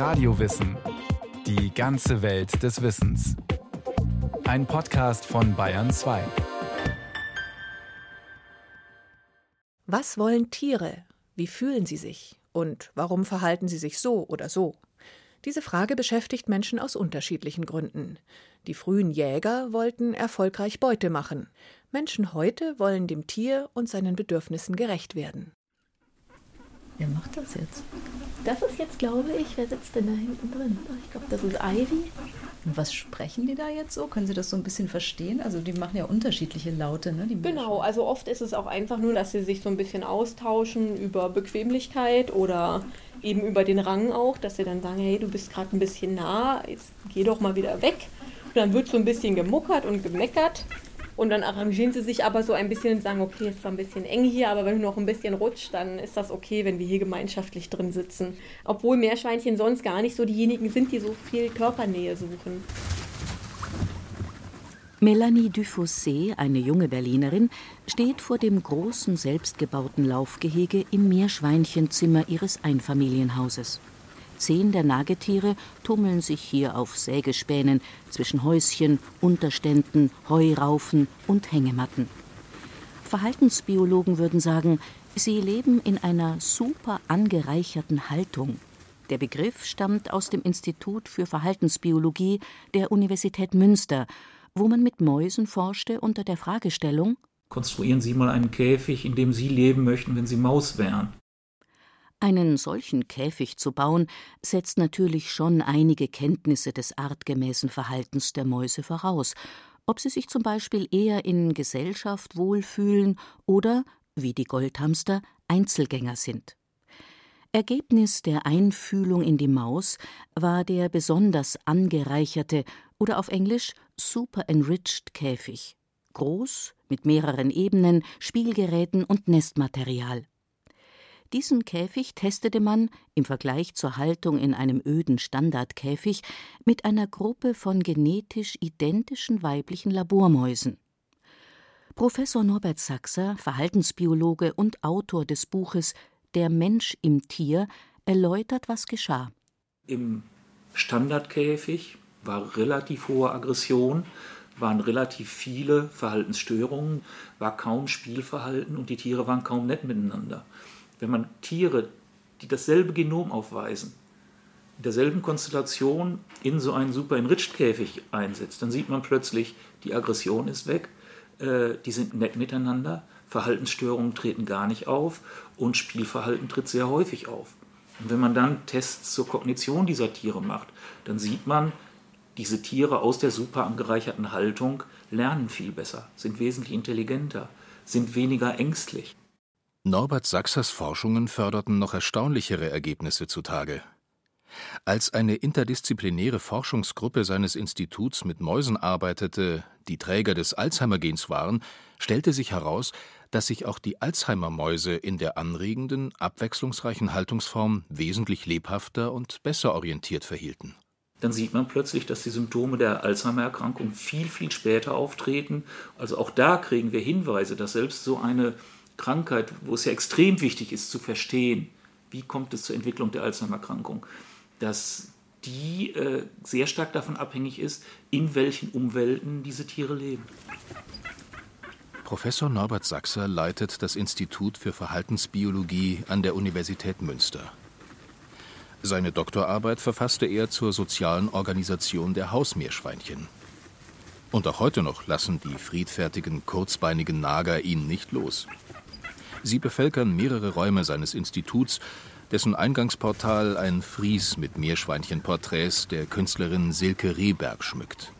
Radiowissen. Die ganze Welt des Wissens. Ein Podcast von Bayern 2. Was wollen Tiere? Wie fühlen sie sich? Und warum verhalten sie sich so oder so? Diese Frage beschäftigt Menschen aus unterschiedlichen Gründen. Die frühen Jäger wollten erfolgreich Beute machen. Menschen heute wollen dem Tier und seinen Bedürfnissen gerecht werden. Wer macht das jetzt? Das ist jetzt, glaube ich, wer sitzt denn da hinten drin? Ich glaube, das ist Ivy. Und was sprechen die da jetzt so? Können Sie das so ein bisschen verstehen? Also die machen ja unterschiedliche Laute, ne? genau, also oft ist es auch einfach nur, dass sie sich so ein bisschen austauschen über Bequemlichkeit oder eben über den Rang auch, dass sie dann sagen, hey, du bist gerade ein bisschen nah, jetzt geh doch mal wieder weg. Und dann wird so ein bisschen gemuckert und gemeckert. Und dann arrangieren sie sich aber so ein bisschen und sagen, okay, ist zwar ein bisschen eng hier, aber wenn du noch ein bisschen rutscht, dann ist das okay, wenn wir hier gemeinschaftlich drin sitzen. Obwohl Meerschweinchen sonst gar nicht so diejenigen sind, die so viel Körpernähe suchen. Melanie Dufossé, eine junge Berlinerin, steht vor dem großen selbstgebauten Laufgehege im Meerschweinchenzimmer ihres Einfamilienhauses. Zehn der Nagetiere tummeln sich hier auf Sägespänen zwischen Häuschen, Unterständen, Heuraufen und Hängematten. Verhaltensbiologen würden sagen, sie leben in einer super angereicherten Haltung. Der Begriff stammt aus dem Institut für Verhaltensbiologie der Universität Münster, wo man mit Mäusen forschte unter der Fragestellung Konstruieren Sie mal einen Käfig, in dem Sie leben möchten, wenn Sie Maus wären. Einen solchen Käfig zu bauen, setzt natürlich schon einige Kenntnisse des artgemäßen Verhaltens der Mäuse voraus, ob sie sich zum Beispiel eher in Gesellschaft wohlfühlen oder, wie die Goldhamster, Einzelgänger sind. Ergebnis der Einfühlung in die Maus war der besonders angereicherte oder auf Englisch super enriched Käfig. Groß, mit mehreren Ebenen, Spielgeräten und Nestmaterial. Diesen Käfig testete man im Vergleich zur Haltung in einem öden Standardkäfig mit einer Gruppe von genetisch identischen weiblichen Labormäusen. Professor Norbert Sachser, Verhaltensbiologe und Autor des Buches Der Mensch im Tier, erläutert, was geschah. Im Standardkäfig war relativ hohe Aggression, waren relativ viele Verhaltensstörungen, war kaum Spielverhalten und die Tiere waren kaum nett miteinander wenn man Tiere, die dasselbe Genom aufweisen, in derselben Konstellation in so einen super enriched Käfig einsetzt, dann sieht man plötzlich, die Aggression ist weg, äh, die sind nett miteinander, Verhaltensstörungen treten gar nicht auf und Spielverhalten tritt sehr häufig auf. Und wenn man dann Tests zur Kognition dieser Tiere macht, dann sieht man, diese Tiere aus der super angereicherten Haltung lernen viel besser, sind wesentlich intelligenter, sind weniger ängstlich. Norbert Sachsers Forschungen förderten noch erstaunlichere Ergebnisse zutage. Als eine interdisziplinäre Forschungsgruppe seines Instituts mit Mäusen arbeitete, die Träger des Alzheimer-Gens waren, stellte sich heraus, dass sich auch die Alzheimer-Mäuse in der anregenden, abwechslungsreichen Haltungsform wesentlich lebhafter und besser orientiert verhielten. Dann sieht man plötzlich, dass die Symptome der Alzheimer-Erkrankung viel, viel später auftreten. Also auch da kriegen wir Hinweise, dass selbst so eine Krankheit, wo es ja extrem wichtig ist zu verstehen, wie kommt es zur Entwicklung der Alzheimer-Erkrankung, dass die äh, sehr stark davon abhängig ist, in welchen Umwelten diese Tiere leben. Professor Norbert Sachser leitet das Institut für Verhaltensbiologie an der Universität Münster. Seine Doktorarbeit verfasste er zur sozialen Organisation der Hausmeerschweinchen. Und auch heute noch lassen die friedfertigen, kurzbeinigen Nager ihn nicht los. Sie bevölkern mehrere Räume seines Instituts, dessen Eingangsportal ein Fries mit Meerschweinchenporträts der Künstlerin Silke Rehberg schmückt.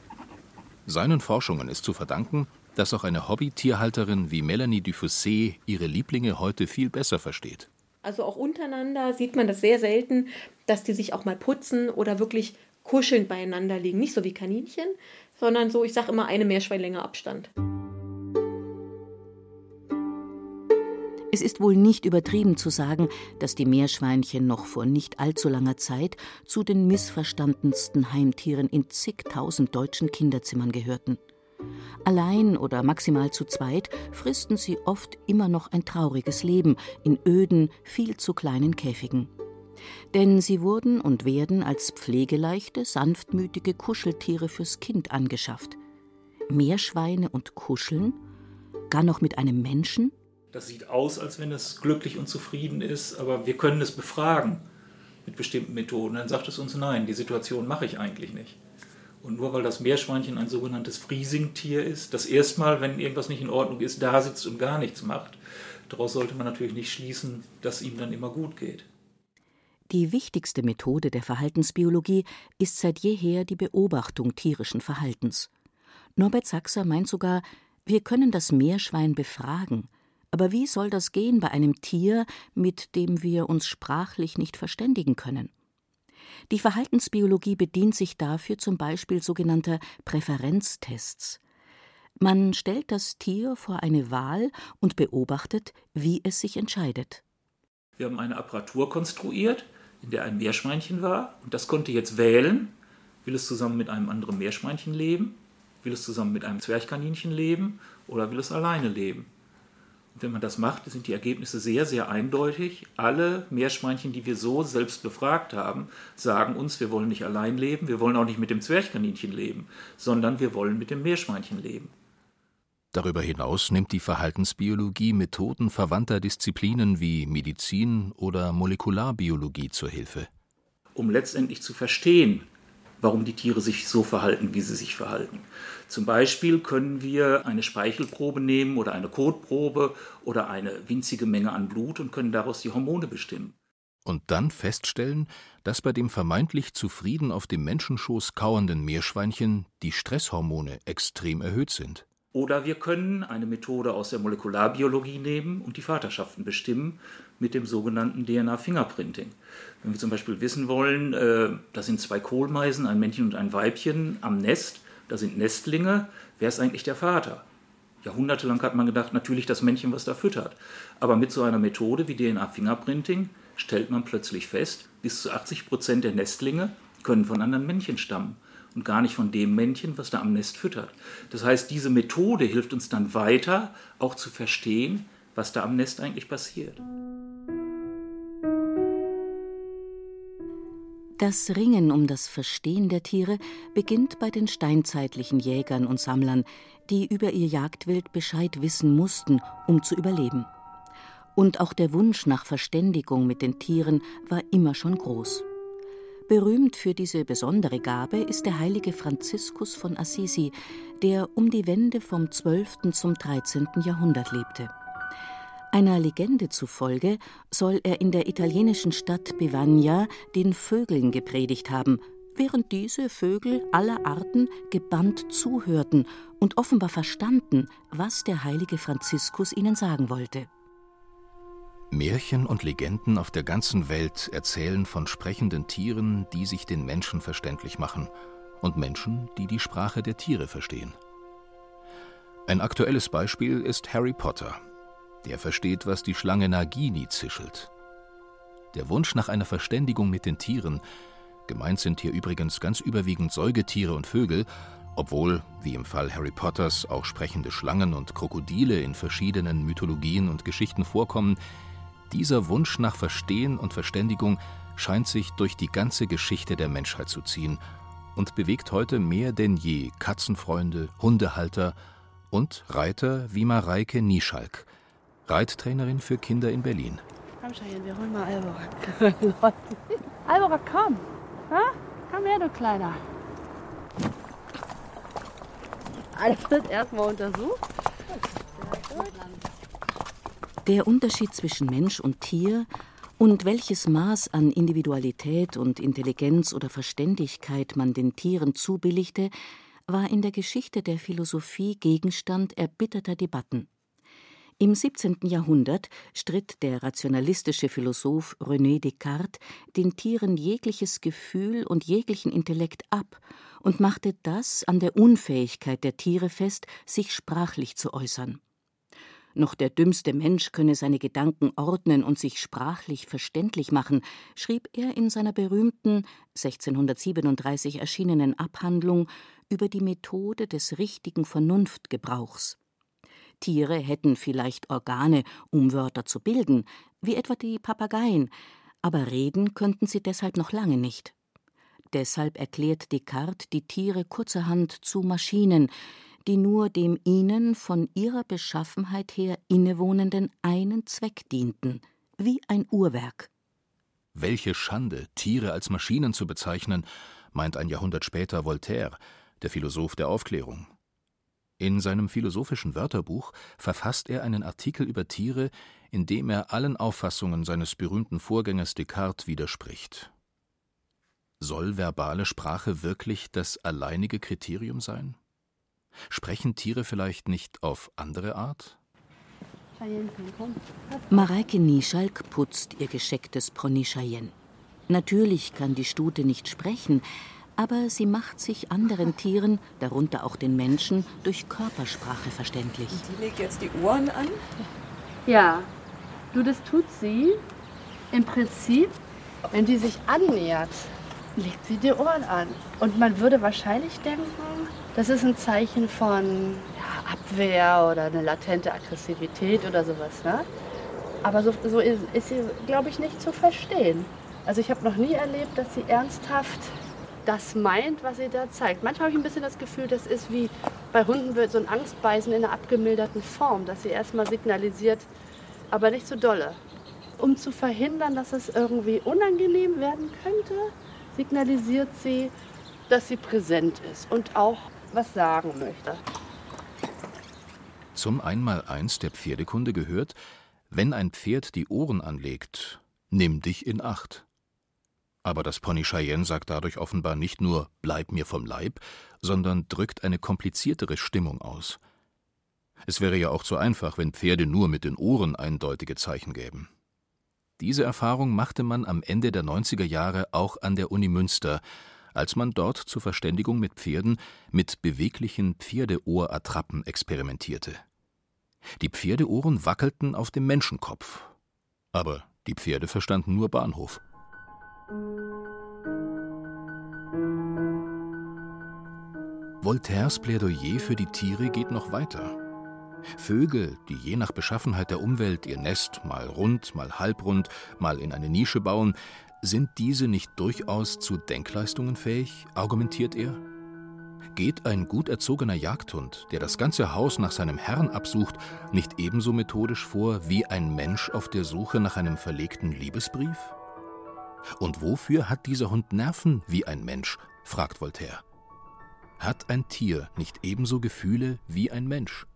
Seinen Forschungen ist zu verdanken, dass auch eine Hobby-Tierhalterin wie Melanie Dufossé ihre Lieblinge heute viel besser versteht. Also auch untereinander sieht man das sehr selten, dass die sich auch mal putzen oder wirklich kuschelnd beieinander liegen. Nicht so wie Kaninchen, sondern so, ich sage immer, eine Meerschweinlänge Abstand. Es ist wohl nicht übertrieben zu sagen, dass die Meerschweinchen noch vor nicht allzu langer Zeit zu den missverstandensten Heimtieren in zigtausend deutschen Kinderzimmern gehörten. Allein oder maximal zu zweit fristen sie oft immer noch ein trauriges Leben in öden, viel zu kleinen Käfigen. Denn sie wurden und werden als pflegeleichte, sanftmütige Kuscheltiere fürs Kind angeschafft. Meerschweine und Kuscheln? Gar noch mit einem Menschen? Das sieht aus, als wenn es glücklich und zufrieden ist, aber wir können es befragen mit bestimmten Methoden. Dann sagt es uns, nein, die Situation mache ich eigentlich nicht. Und nur weil das Meerschweinchen ein sogenanntes Freezing-Tier ist, das erstmal, wenn irgendwas nicht in Ordnung ist, da sitzt und gar nichts macht, daraus sollte man natürlich nicht schließen, dass ihm dann immer gut geht. Die wichtigste Methode der Verhaltensbiologie ist seit jeher die Beobachtung tierischen Verhaltens. Norbert Sachser meint sogar, wir können das Meerschwein befragen, aber wie soll das gehen bei einem Tier, mit dem wir uns sprachlich nicht verständigen können? Die Verhaltensbiologie bedient sich dafür zum Beispiel sogenannter Präferenztests. Man stellt das Tier vor eine Wahl und beobachtet, wie es sich entscheidet. Wir haben eine Apparatur konstruiert, in der ein Meerschweinchen war, und das konnte jetzt wählen, will es zusammen mit einem anderen Meerschweinchen leben, will es zusammen mit einem Zwerchkaninchen leben oder will es alleine leben. Wenn man das macht, sind die Ergebnisse sehr, sehr eindeutig. Alle Meerschweinchen, die wir so selbst befragt haben, sagen uns, wir wollen nicht allein leben, wir wollen auch nicht mit dem Zwerchkaninchen leben, sondern wir wollen mit dem Meerschweinchen leben. Darüber hinaus nimmt die Verhaltensbiologie Methoden verwandter Disziplinen wie Medizin oder Molekularbiologie zur Hilfe. Um letztendlich zu verstehen, warum die Tiere sich so verhalten, wie sie sich verhalten. Zum Beispiel können wir eine Speichelprobe nehmen oder eine Kotprobe oder eine winzige Menge an Blut und können daraus die Hormone bestimmen. Und dann feststellen, dass bei dem vermeintlich zufrieden auf dem Menschenschoß kauernden Meerschweinchen die Stresshormone extrem erhöht sind. Oder wir können eine Methode aus der Molekularbiologie nehmen und die Vaterschaften bestimmen mit dem sogenannten DNA-Fingerprinting. Wenn wir zum Beispiel wissen wollen, äh, da sind zwei Kohlmeisen, ein Männchen und ein Weibchen am Nest, da sind Nestlinge, wer ist eigentlich der Vater? Jahrhundertelang hat man gedacht, natürlich das Männchen, was da füttert. Aber mit so einer Methode wie DNA-Fingerprinting stellt man plötzlich fest, bis zu 80 Prozent der Nestlinge können von anderen Männchen stammen und gar nicht von dem Männchen, was da am Nest füttert. Das heißt, diese Methode hilft uns dann weiter, auch zu verstehen, was da am Nest eigentlich passiert. Das Ringen um das Verstehen der Tiere beginnt bei den steinzeitlichen Jägern und Sammlern, die über ihr Jagdwild Bescheid wissen mussten, um zu überleben. Und auch der Wunsch nach Verständigung mit den Tieren war immer schon groß. Berühmt für diese besondere Gabe ist der heilige Franziskus von Assisi, der um die Wende vom 12. zum 13. Jahrhundert lebte. Einer Legende zufolge soll er in der italienischen Stadt Bevagna den Vögeln gepredigt haben, während diese Vögel aller Arten gebannt zuhörten und offenbar verstanden, was der heilige Franziskus ihnen sagen wollte. Märchen und Legenden auf der ganzen Welt erzählen von sprechenden Tieren, die sich den Menschen verständlich machen, und Menschen, die die Sprache der Tiere verstehen. Ein aktuelles Beispiel ist Harry Potter. Der versteht, was die Schlange Nagini zischelt. Der Wunsch nach einer Verständigung mit den Tieren, gemeint sind hier übrigens ganz überwiegend Säugetiere und Vögel, obwohl, wie im Fall Harry Potters, auch sprechende Schlangen und Krokodile in verschiedenen Mythologien und Geschichten vorkommen, dieser Wunsch nach Verstehen und Verständigung scheint sich durch die ganze Geschichte der Menschheit zu ziehen und bewegt heute mehr denn je Katzenfreunde, Hundehalter und Reiter wie Mareike Nieschalk, Reittrainerin für Kinder in Berlin. Komm, Cheyenne, wir holen mal Albora. Albora, komm. Ha? Komm her, du Kleiner. Alles wird erstmal untersucht. Der Unterschied zwischen Mensch und Tier und welches Maß an Individualität und Intelligenz oder Verständigkeit man den Tieren zubilligte, war in der Geschichte der Philosophie Gegenstand erbitterter Debatten. Im 17. Jahrhundert stritt der rationalistische Philosoph René Descartes den Tieren jegliches Gefühl und jeglichen Intellekt ab und machte das an der Unfähigkeit der Tiere fest, sich sprachlich zu äußern. Noch der dümmste Mensch könne seine Gedanken ordnen und sich sprachlich verständlich machen, schrieb er in seiner berühmten 1637 erschienenen Abhandlung über die Methode des richtigen Vernunftgebrauchs. Tiere hätten vielleicht Organe, um Wörter zu bilden, wie etwa die Papageien, Aber reden könnten sie deshalb noch lange nicht. Deshalb erklärt Descartes die Tiere kurzerhand zu Maschinen, die nur dem ihnen von ihrer Beschaffenheit her innewohnenden einen Zweck dienten, wie ein Uhrwerk. Welche Schande, Tiere als Maschinen zu bezeichnen, meint ein Jahrhundert später Voltaire, der Philosoph der Aufklärung. In seinem philosophischen Wörterbuch verfasst er einen Artikel über Tiere, in dem er allen Auffassungen seines berühmten Vorgängers Descartes widerspricht. Soll verbale Sprache wirklich das alleinige Kriterium sein? Sprechen Tiere vielleicht nicht auf andere Art? Mareike Nieschalk putzt ihr geschecktes Pony Cheyenne. Natürlich kann die Stute nicht sprechen, aber sie macht sich anderen Tieren, darunter auch den Menschen, durch Körpersprache verständlich. Die legt jetzt die Ohren an? Ja, du, das tut sie im Prinzip, wenn die sich annähert, legt sie die Ohren an. Und man würde wahrscheinlich denken, das ist ein Zeichen von ja, Abwehr oder eine latente Aggressivität oder sowas. Ne? Aber so, so ist, ist sie, glaube ich, nicht zu verstehen. Also ich habe noch nie erlebt, dass sie ernsthaft das meint, was sie da zeigt. Manchmal habe ich ein bisschen das Gefühl, das ist wie bei Hunden wird so ein Angstbeißen in einer abgemilderten Form, dass sie erstmal signalisiert, aber nicht so dolle. Um zu verhindern, dass es irgendwie unangenehm werden könnte, signalisiert sie, dass sie präsent ist und auch was sagen möchte. Zum Einmaleins der Pferdekunde gehört, wenn ein Pferd die Ohren anlegt, nimm dich in Acht. Aber das Pony Cheyenne sagt dadurch offenbar nicht nur Bleib mir vom Leib, sondern drückt eine kompliziertere Stimmung aus. Es wäre ja auch zu einfach, wenn Pferde nur mit den Ohren eindeutige Zeichen gäben. Diese Erfahrung machte man am Ende der 90er Jahre auch an der Uni Münster, als man dort zur Verständigung mit Pferden mit beweglichen Pferdeohrattrappen experimentierte. Die Pferdeohren wackelten auf dem Menschenkopf. Aber die Pferde verstanden nur Bahnhof. Voltaires Plädoyer für die Tiere geht noch weiter. Vögel, die je nach Beschaffenheit der Umwelt ihr Nest mal rund, mal halbrund, mal in eine Nische bauen, sind diese nicht durchaus zu Denkleistungen fähig, argumentiert er? Geht ein gut erzogener Jagdhund, der das ganze Haus nach seinem Herrn absucht, nicht ebenso methodisch vor wie ein Mensch auf der Suche nach einem verlegten Liebesbrief? Und wofür hat dieser Hund Nerven wie ein Mensch? fragt Voltaire. Hat ein Tier nicht ebenso Gefühle wie ein Mensch?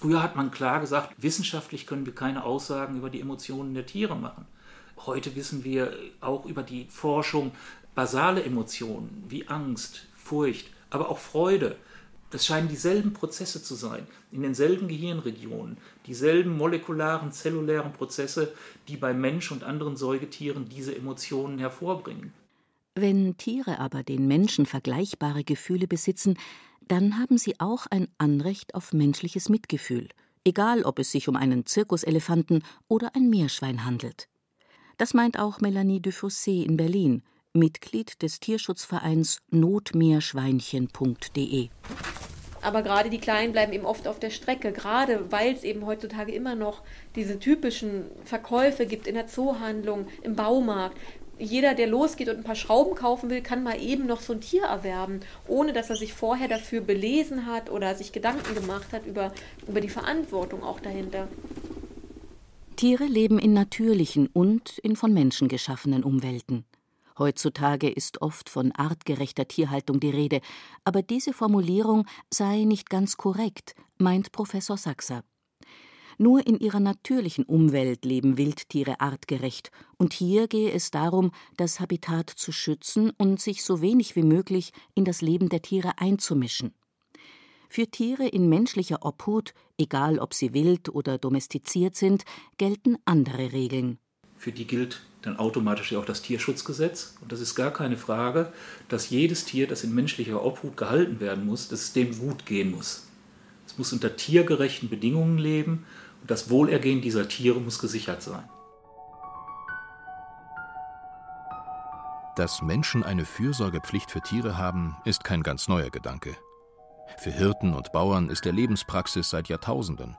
Früher hat man klar gesagt, wissenschaftlich können wir keine Aussagen über die Emotionen der Tiere machen. Heute wissen wir auch über die Forschung basale Emotionen wie Angst, Furcht, aber auch Freude. Das scheinen dieselben Prozesse zu sein, in denselben Gehirnregionen, dieselben molekularen, zellulären Prozesse, die bei Mensch und anderen Säugetieren diese Emotionen hervorbringen. Wenn Tiere aber den Menschen vergleichbare Gefühle besitzen, dann haben sie auch ein Anrecht auf menschliches Mitgefühl, egal ob es sich um einen Zirkuselefanten oder ein Meerschwein handelt. Das meint auch Melanie Dufossé in Berlin, Mitglied des Tierschutzvereins notmeerschweinchen.de. Aber gerade die Kleinen bleiben eben oft auf der Strecke, gerade weil es eben heutzutage immer noch diese typischen Verkäufe gibt in der Zoohandlung, im Baumarkt, jeder, der losgeht und ein paar Schrauben kaufen will, kann mal eben noch so ein Tier erwerben, ohne dass er sich vorher dafür belesen hat oder sich Gedanken gemacht hat über, über die Verantwortung auch dahinter. Tiere leben in natürlichen und in von Menschen geschaffenen Umwelten. Heutzutage ist oft von artgerechter Tierhaltung die Rede, aber diese Formulierung sei nicht ganz korrekt, meint Professor Sachser. Nur in ihrer natürlichen Umwelt leben Wildtiere artgerecht, und hier gehe es darum, das Habitat zu schützen und sich so wenig wie möglich in das Leben der Tiere einzumischen. Für Tiere in menschlicher Obhut, egal ob sie wild oder domestiziert sind, gelten andere Regeln. Für die gilt dann automatisch auch das Tierschutzgesetz. Und das ist gar keine Frage, dass jedes Tier, das in menschlicher Obhut gehalten werden muss, dass es dem gut gehen muss. Es muss unter tiergerechten Bedingungen leben das Wohlergehen dieser Tiere muss gesichert sein. Dass Menschen eine Fürsorgepflicht für Tiere haben, ist kein ganz neuer Gedanke. Für Hirten und Bauern ist er Lebenspraxis seit Jahrtausenden.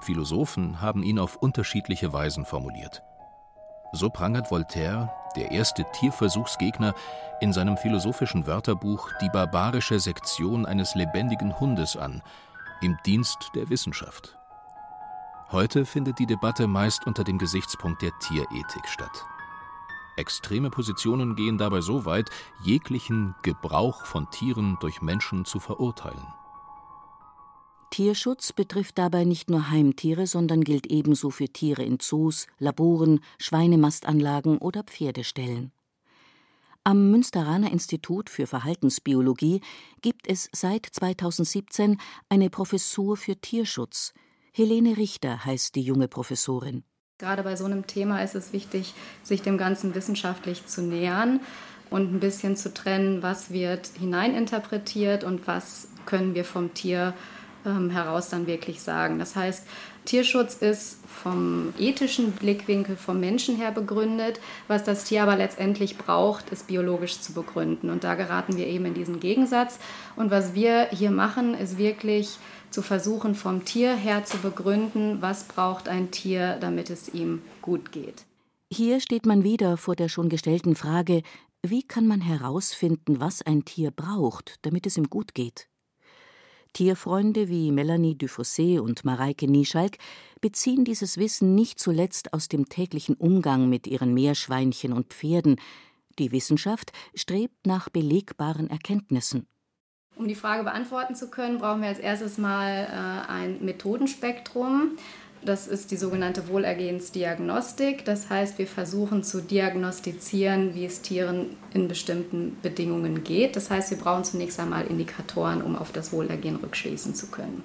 Philosophen haben ihn auf unterschiedliche Weisen formuliert. So prangert Voltaire, der erste Tierversuchsgegner, in seinem philosophischen Wörterbuch die barbarische Sektion eines lebendigen Hundes an, im Dienst der Wissenschaft. Heute findet die Debatte meist unter dem Gesichtspunkt der Tierethik statt. Extreme Positionen gehen dabei so weit, jeglichen Gebrauch von Tieren durch Menschen zu verurteilen. Tierschutz betrifft dabei nicht nur Heimtiere, sondern gilt ebenso für Tiere in Zoos, Laboren, Schweinemastanlagen oder Pferdeställen. Am Münsteraner Institut für Verhaltensbiologie gibt es seit 2017 eine Professur für Tierschutz. Helene Richter heißt die junge Professorin. Gerade bei so einem Thema ist es wichtig, sich dem Ganzen wissenschaftlich zu nähern und ein bisschen zu trennen, was wird hineininterpretiert und was können wir vom Tier ähm, heraus dann wirklich sagen. Das heißt, Tierschutz ist vom ethischen Blickwinkel vom Menschen her begründet. Was das Tier aber letztendlich braucht, ist biologisch zu begründen. Und da geraten wir eben in diesen Gegensatz. Und was wir hier machen, ist wirklich zu versuchen, vom Tier her zu begründen, was braucht ein Tier, damit es ihm gut geht. Hier steht man wieder vor der schon gestellten Frage, wie kann man herausfinden, was ein Tier braucht, damit es ihm gut geht? Tierfreunde wie Melanie Dufossé und Mareike Nieschalk beziehen dieses Wissen nicht zuletzt aus dem täglichen Umgang mit ihren Meerschweinchen und Pferden. Die Wissenschaft strebt nach belegbaren Erkenntnissen. Um die Frage beantworten zu können, brauchen wir als erstes mal äh, ein Methodenspektrum. Das ist die sogenannte Wohlergehensdiagnostik. Das heißt, wir versuchen zu diagnostizieren, wie es Tieren in bestimmten Bedingungen geht. Das heißt, wir brauchen zunächst einmal Indikatoren, um auf das Wohlergehen rückschließen zu können.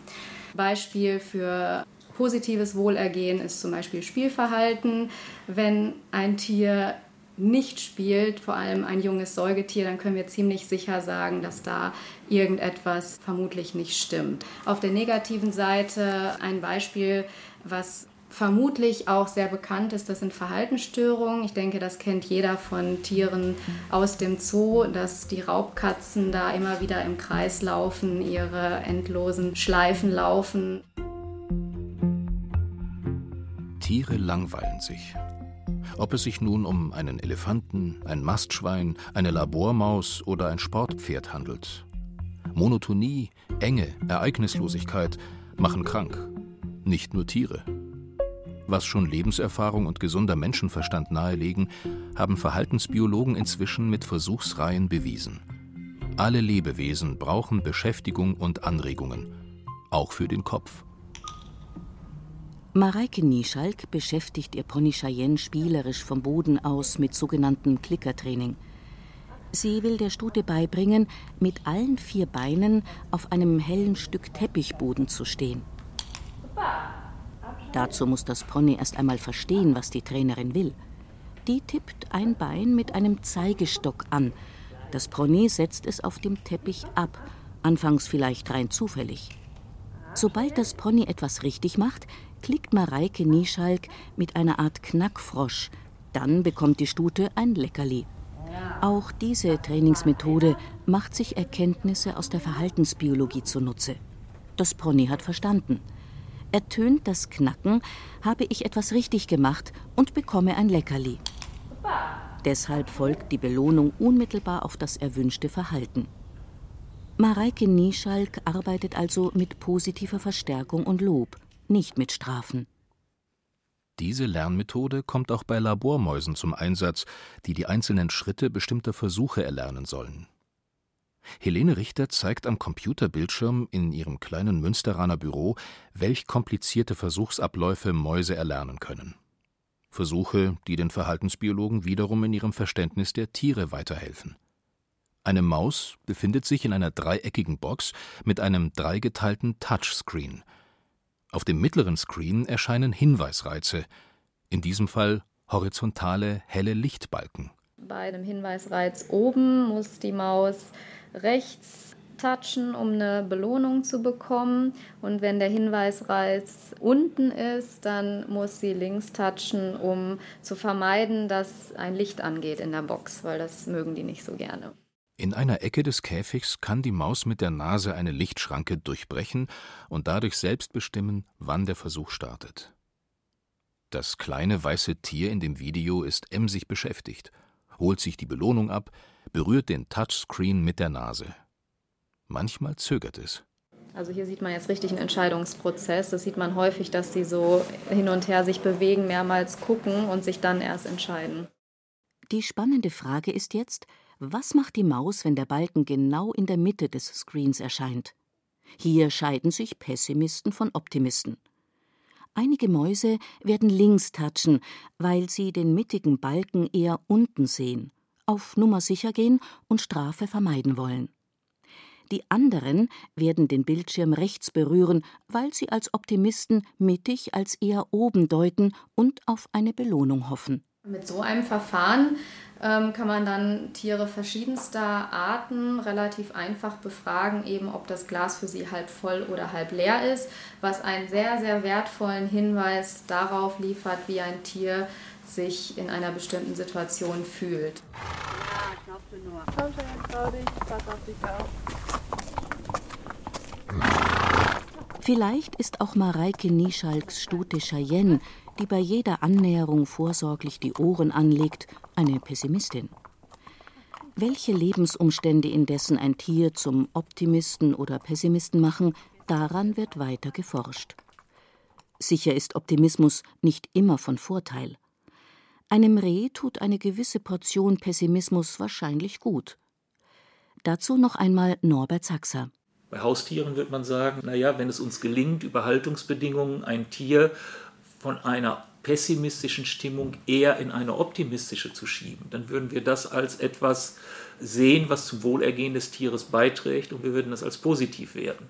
Beispiel für positives Wohlergehen ist zum Beispiel Spielverhalten. Wenn ein Tier nicht spielt, vor allem ein junges Säugetier, dann können wir ziemlich sicher sagen, dass da irgendetwas vermutlich nicht stimmt. Auf der negativen Seite ein Beispiel, was vermutlich auch sehr bekannt ist, das sind Verhaltensstörungen. Ich denke, das kennt jeder von Tieren aus dem Zoo, dass die Raubkatzen da immer wieder im Kreis laufen, ihre endlosen Schleifen laufen. Tiere langweilen sich. Ob es sich nun um einen Elefanten, ein Mastschwein, eine Labormaus oder ein Sportpferd handelt. Monotonie, Enge, Ereignislosigkeit machen krank. Nicht nur Tiere. Was schon Lebenserfahrung und gesunder Menschenverstand nahelegen, haben Verhaltensbiologen inzwischen mit Versuchsreihen bewiesen. Alle Lebewesen brauchen Beschäftigung und Anregungen, auch für den Kopf. Mareike Nieschalk beschäftigt ihr Pony Cheyenne spielerisch vom Boden aus mit sogenanntem Klickertraining. Sie will der Stute beibringen, mit allen vier Beinen auf einem hellen Stück Teppichboden zu stehen. Dazu muss das Pony erst einmal verstehen, was die Trainerin will. Die tippt ein Bein mit einem Zeigestock an. Das Pony setzt es auf dem Teppich ab, anfangs vielleicht rein zufällig. Sobald das Pony etwas richtig macht, klickt Mareike Nieschalk mit einer Art Knackfrosch. Dann bekommt die Stute ein Leckerli. Auch diese Trainingsmethode macht sich Erkenntnisse aus der Verhaltensbiologie zunutze. Das Pony hat verstanden. Ertönt das Knacken, habe ich etwas richtig gemacht und bekomme ein Leckerli. Deshalb folgt die Belohnung unmittelbar auf das erwünschte Verhalten. Mareike Nieschalk arbeitet also mit positiver Verstärkung und Lob nicht mit Strafen. Diese Lernmethode kommt auch bei Labormäusen zum Einsatz, die die einzelnen Schritte bestimmter Versuche erlernen sollen. Helene Richter zeigt am Computerbildschirm in ihrem kleinen Münsteraner Büro, welch komplizierte Versuchsabläufe Mäuse erlernen können. Versuche, die den Verhaltensbiologen wiederum in ihrem Verständnis der Tiere weiterhelfen. Eine Maus befindet sich in einer dreieckigen Box mit einem dreigeteilten Touchscreen – auf dem mittleren Screen erscheinen Hinweisreize, in diesem Fall horizontale helle Lichtbalken. Bei einem Hinweisreiz oben muss die Maus rechts touchen, um eine Belohnung zu bekommen. Und wenn der Hinweisreiz unten ist, dann muss sie links touchen, um zu vermeiden, dass ein Licht angeht in der Box, weil das mögen die nicht so gerne. In einer Ecke des Käfigs kann die Maus mit der Nase eine Lichtschranke durchbrechen und dadurch selbst bestimmen, wann der Versuch startet. Das kleine weiße Tier in dem Video ist emsig beschäftigt, holt sich die Belohnung ab, berührt den Touchscreen mit der Nase. Manchmal zögert es. Also hier sieht man jetzt richtig einen Entscheidungsprozess. Das sieht man häufig, dass sie so hin und her sich bewegen, mehrmals gucken und sich dann erst entscheiden. Die spannende Frage ist jetzt, was macht die Maus, wenn der Balken genau in der Mitte des Screens erscheint? Hier scheiden sich Pessimisten von Optimisten. Einige Mäuse werden links touchen, weil sie den mittigen Balken eher unten sehen, auf Nummer sicher gehen und Strafe vermeiden wollen. Die anderen werden den Bildschirm rechts berühren, weil sie als Optimisten mittig als eher oben deuten und auf eine Belohnung hoffen. Mit so einem Verfahren ähm, kann man dann Tiere verschiedenster Arten relativ einfach befragen, eben ob das Glas für sie halb voll oder halb leer ist, was einen sehr, sehr wertvollen Hinweis darauf liefert, wie ein Tier sich in einer bestimmten Situation fühlt. Ja, nur. Komm schon, trau dich, pass auf dich auf. Vielleicht ist auch Mareike Nieschalks Stute Cheyenne, die bei jeder Annäherung vorsorglich die Ohren anlegt, eine Pessimistin. Welche Lebensumstände indessen ein Tier zum Optimisten oder Pessimisten machen, daran wird weiter geforscht. Sicher ist Optimismus nicht immer von Vorteil. Einem Reh tut eine gewisse Portion Pessimismus wahrscheinlich gut. Dazu noch einmal Norbert Sachser. Bei Haustieren wird man sagen, naja, wenn es uns gelingt, über Haltungsbedingungen ein Tier von einer pessimistischen Stimmung eher in eine optimistische zu schieben, dann würden wir das als etwas sehen, was zum Wohlergehen des Tieres beiträgt und wir würden das als positiv werten.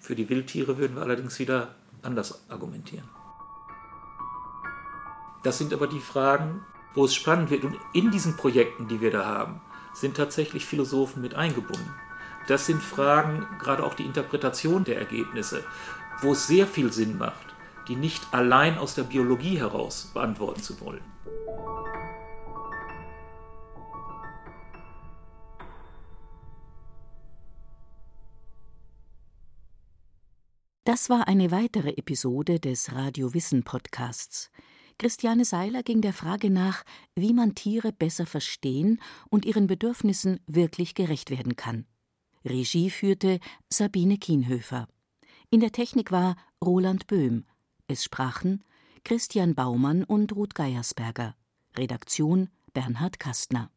Für die Wildtiere würden wir allerdings wieder anders argumentieren. Das sind aber die Fragen, wo es spannend wird. Und in diesen Projekten, die wir da haben, sind tatsächlich Philosophen mit eingebunden. Das sind Fragen, gerade auch die Interpretation der Ergebnisse, wo es sehr viel Sinn macht, die nicht allein aus der Biologie heraus beantworten zu wollen. Das war eine weitere Episode des Radio Wissen Podcasts. Christiane Seiler ging der Frage nach, wie man Tiere besser verstehen und ihren Bedürfnissen wirklich gerecht werden kann. Regie führte Sabine Kienhöfer. In der Technik war Roland Böhm. Es sprachen Christian Baumann und Ruth Geiersberger. Redaktion Bernhard Kastner